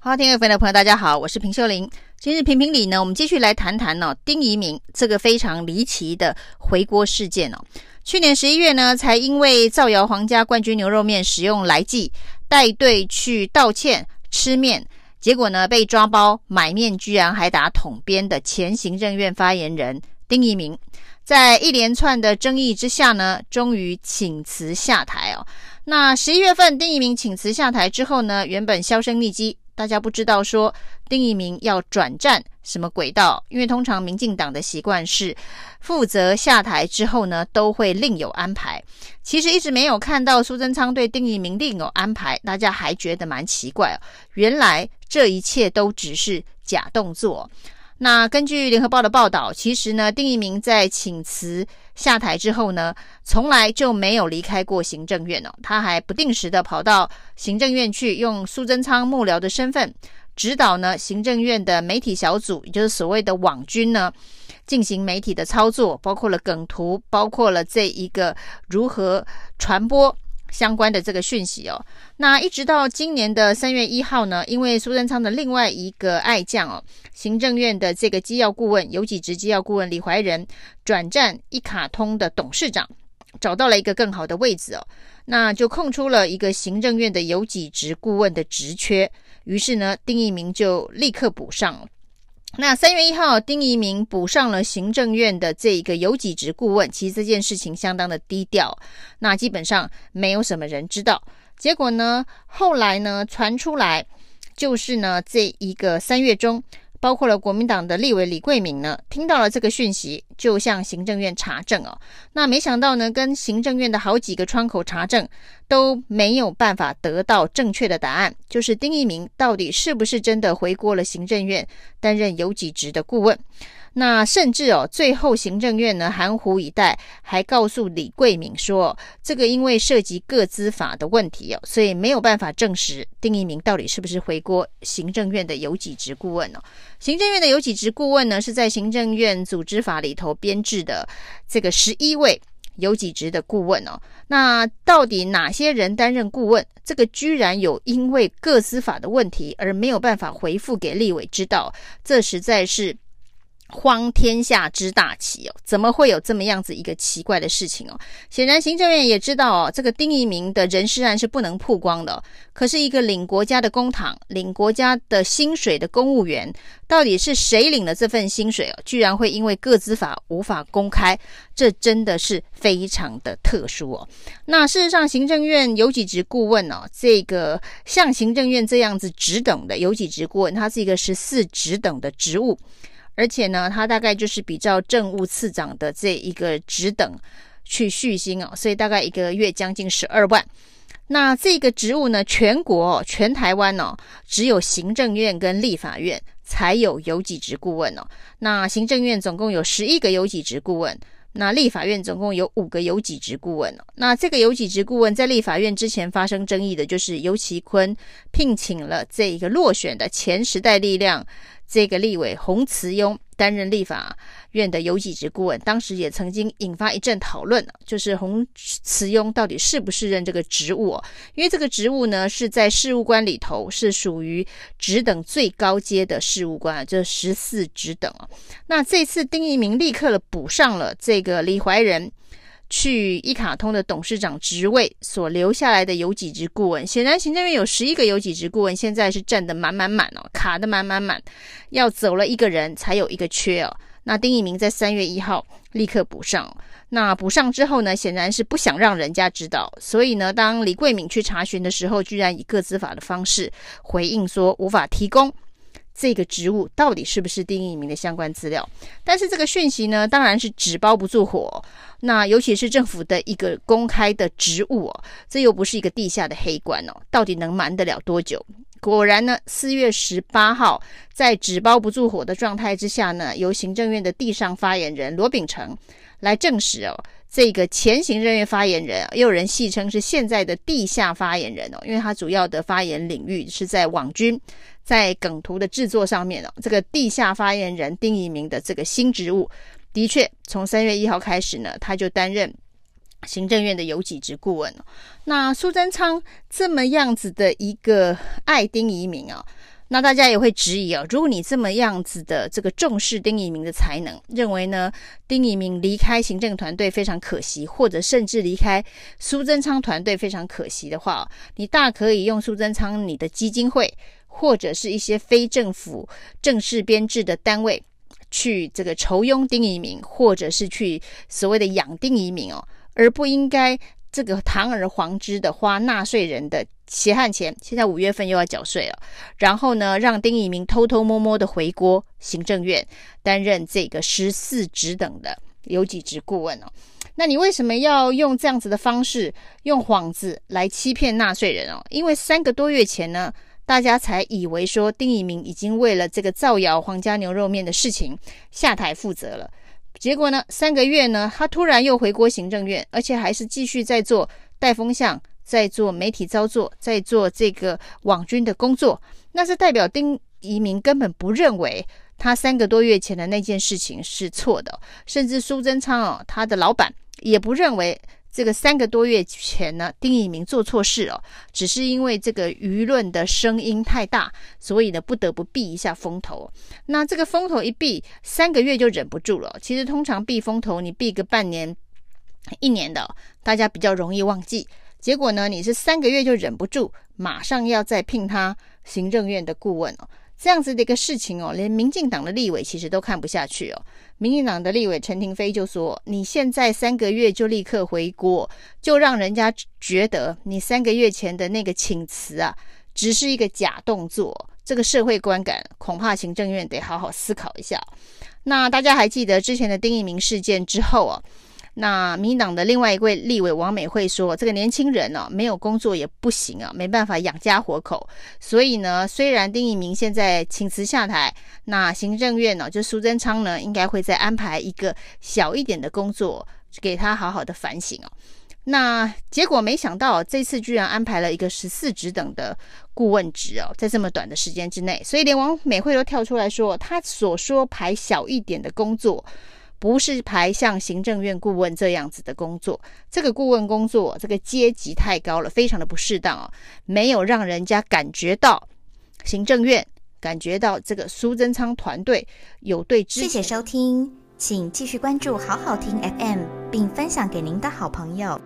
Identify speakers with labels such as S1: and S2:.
S1: 好，听众朋友，大家好，我是平秀玲。今日评评理呢，我们继续来谈谈呢、哦，丁怡铭这个非常离奇的回锅事件哦。去年十一月呢，才因为造谣皇家冠军牛肉面使用来剂，带队去道歉吃面，结果呢被抓包买面，居然还打统编的前行政院发言人丁怡铭，在一连串的争议之下呢，终于请辞下台哦。那十一月份丁怡铭请辞下台之后呢，原本销声匿迹。大家不知道说丁一明要转战什么轨道，因为通常民进党的习惯是负责下台之后呢，都会另有安排。其实一直没有看到苏贞昌对丁一明另有安排，大家还觉得蛮奇怪哦。原来这一切都只是假动作。那根据联合报的报道，其实呢，丁怡铭在请辞下台之后呢，从来就没有离开过行政院哦。他还不定时的跑到行政院去，用苏贞昌幕僚的身份指导呢行政院的媒体小组，也就是所谓的网军呢，进行媒体的操作，包括了梗图，包括了这一个如何传播。相关的这个讯息哦，那一直到今年的三月一号呢，因为苏贞昌的另外一个爱将哦，行政院的这个机要顾问、游己职机要顾问李怀仁转战一卡通的董事长，找到了一个更好的位置哦，那就空出了一个行政院的游己职顾问的职缺，于是呢，丁一鸣就立刻补上。那三月一号，丁一明补上了行政院的这一个有几职顾问。其实这件事情相当的低调，那基本上没有什么人知道。结果呢，后来呢传出来，就是呢这一个三月中。包括了国民党的立委李桂敏呢，听到了这个讯息，就向行政院查证哦。那没想到呢，跟行政院的好几个窗口查证都没有办法得到正确的答案，就是丁一鸣到底是不是真的回国了行政院，担任游己职的顾问。那甚至哦，最后行政院呢含糊以待，还告诉李贵敏说，这个因为涉及个资法的问题哦，所以没有办法证实丁一鸣到底是不是回国行政院的游几职顾问哦。行政院的游几职顾问呢，是在行政院组织法里头编制的这个十一位有几职的顾问哦。那到底哪些人担任顾问？这个居然有因为各司法的问题而没有办法回复给立委知道，这实在是。荒天下之大奇哦，怎么会有这么样子一个奇怪的事情哦？显然行政院也知道哦，这个丁怡铭的人事案是不能曝光的。可是，一个领国家的公帑、领国家的薪水的公务员，到底是谁领了这份薪水哦？居然会因为个资法无法公开，这真的是非常的特殊哦。那事实上，行政院有几职顾问哦，这个像行政院这样子职等的有几职顾问，它是一个十四职等的职务。而且呢，他大概就是比照政务次长的这一个职等去续薪哦，所以大概一个月将近十二万。那这个职务呢，全国全台湾哦，只有行政院跟立法院才有游己职顾问哦。那行政院总共有十一个游己职顾问，那立法院总共有五个游己职顾问。那这个游己职顾问在立法院之前发生争议的，就是尤其坤聘请了这一个落选的前时代力量。这个立委洪慈庸担任立法院的游击职顾问，当时也曾经引发一阵讨论，就是洪慈庸到底是不是任这个职务？因为这个职务呢是在事务官里头是属于职等最高阶的事务官，就是十四职等啊。那这次丁一鸣立刻了补上了这个李怀仁。去一卡通的董事长职位所留下来的有几职顾问，显然行政院有十一个有几职顾问，现在是占得满满满哦，卡得满满满，要走了一个人才有一个缺哦。那丁怡铭在三月一号立刻补上，那补上之后呢，显然是不想让人家知道，所以呢，当李桂敏去查询的时候，居然以个资法的方式回应说无法提供。这个职务到底是不是丁怡铭的相关资料？但是这个讯息呢，当然是纸包不住火。那尤其是政府的一个公开的职务哦，这又不是一个地下的黑官哦，到底能瞒得了多久？果然呢，四月十八号，在纸包不住火的状态之下呢，由行政院的地上发言人罗秉成来证实哦。这个前行政院发言人，也有人戏称是现在的地下发言人哦，因为他主要的发言领域是在网军、在梗图的制作上面哦。这个地下发言人丁怡铭的这个新职务，的确从三月一号开始呢，他就担任行政院的游己职顾问。那苏贞昌这么样子的一个爱丁怡铭啊，那大家也会质疑啊，如果你这么样子的这个重视丁怡铭的才能，认为呢丁怡铭离开行政团队非常可惜，或者甚至离开苏贞昌团队非常可惜的话，你大可以用苏贞昌你的基金会，或者是一些非政府正式编制的单位去这个酬庸丁怡铭，或者是去所谓的养丁怡铭哦，而不应该。这个堂而皇之的花纳税人的血汗钱，现在五月份又要缴税了。然后呢，让丁怡铭偷偷摸摸的回锅行政院担任这个十四职等的游击职顾问哦。那你为什么要用这样子的方式，用幌子来欺骗纳税人哦？因为三个多月前呢，大家才以为说丁怡铭已经为了这个造谣皇家牛肉面的事情下台负责了。结果呢，三个月呢，他突然又回锅行政院，而且还是继续在做带风向，在做媒体操作，在做这个网军的工作。那是代表丁移民根本不认为他三个多月前的那件事情是错的，甚至苏贞昌哦，他的老板也不认为。这个三个多月前呢，丁怡铭做错事哦，只是因为这个舆论的声音太大，所以呢不得不避一下风头。那这个风头一避，三个月就忍不住了。其实通常避风头，你避个半年、一年的，大家比较容易忘记。结果呢，你是三个月就忍不住，马上要再聘他行政院的顾问哦。这样子的一个事情哦，连民进党的立委其实都看不下去哦。民进党的立委陈亭妃就说：“你现在三个月就立刻回国，就让人家觉得你三个月前的那个请辞啊，只是一个假动作。这个社会观感，恐怕行政院得好好思考一下。”那大家还记得之前的丁怡铭事件之后啊？那民党的另外一位立委王美惠说：“这个年轻人呢、啊，没有工作也不行啊，没办法养家活口。所以呢，虽然丁怡铭现在请辞下台，那行政院呢、就苏贞昌呢，应该会再安排一个小一点的工作，给他好好的反省哦。那结果没想到，这次居然安排了一个十四职等的顾问职哦，在这么短的时间之内，所以连王美惠都跳出来说，他所说排小一点的工作。”不是排像行政院顾问这样子的工作，这个顾问工作这个阶级太高了，非常的不适当哦，没有让人家感觉到行政院感觉到这个苏贞昌团队有对。谢谢收听，请继续关注好好听 FM，并分享给您的好朋友。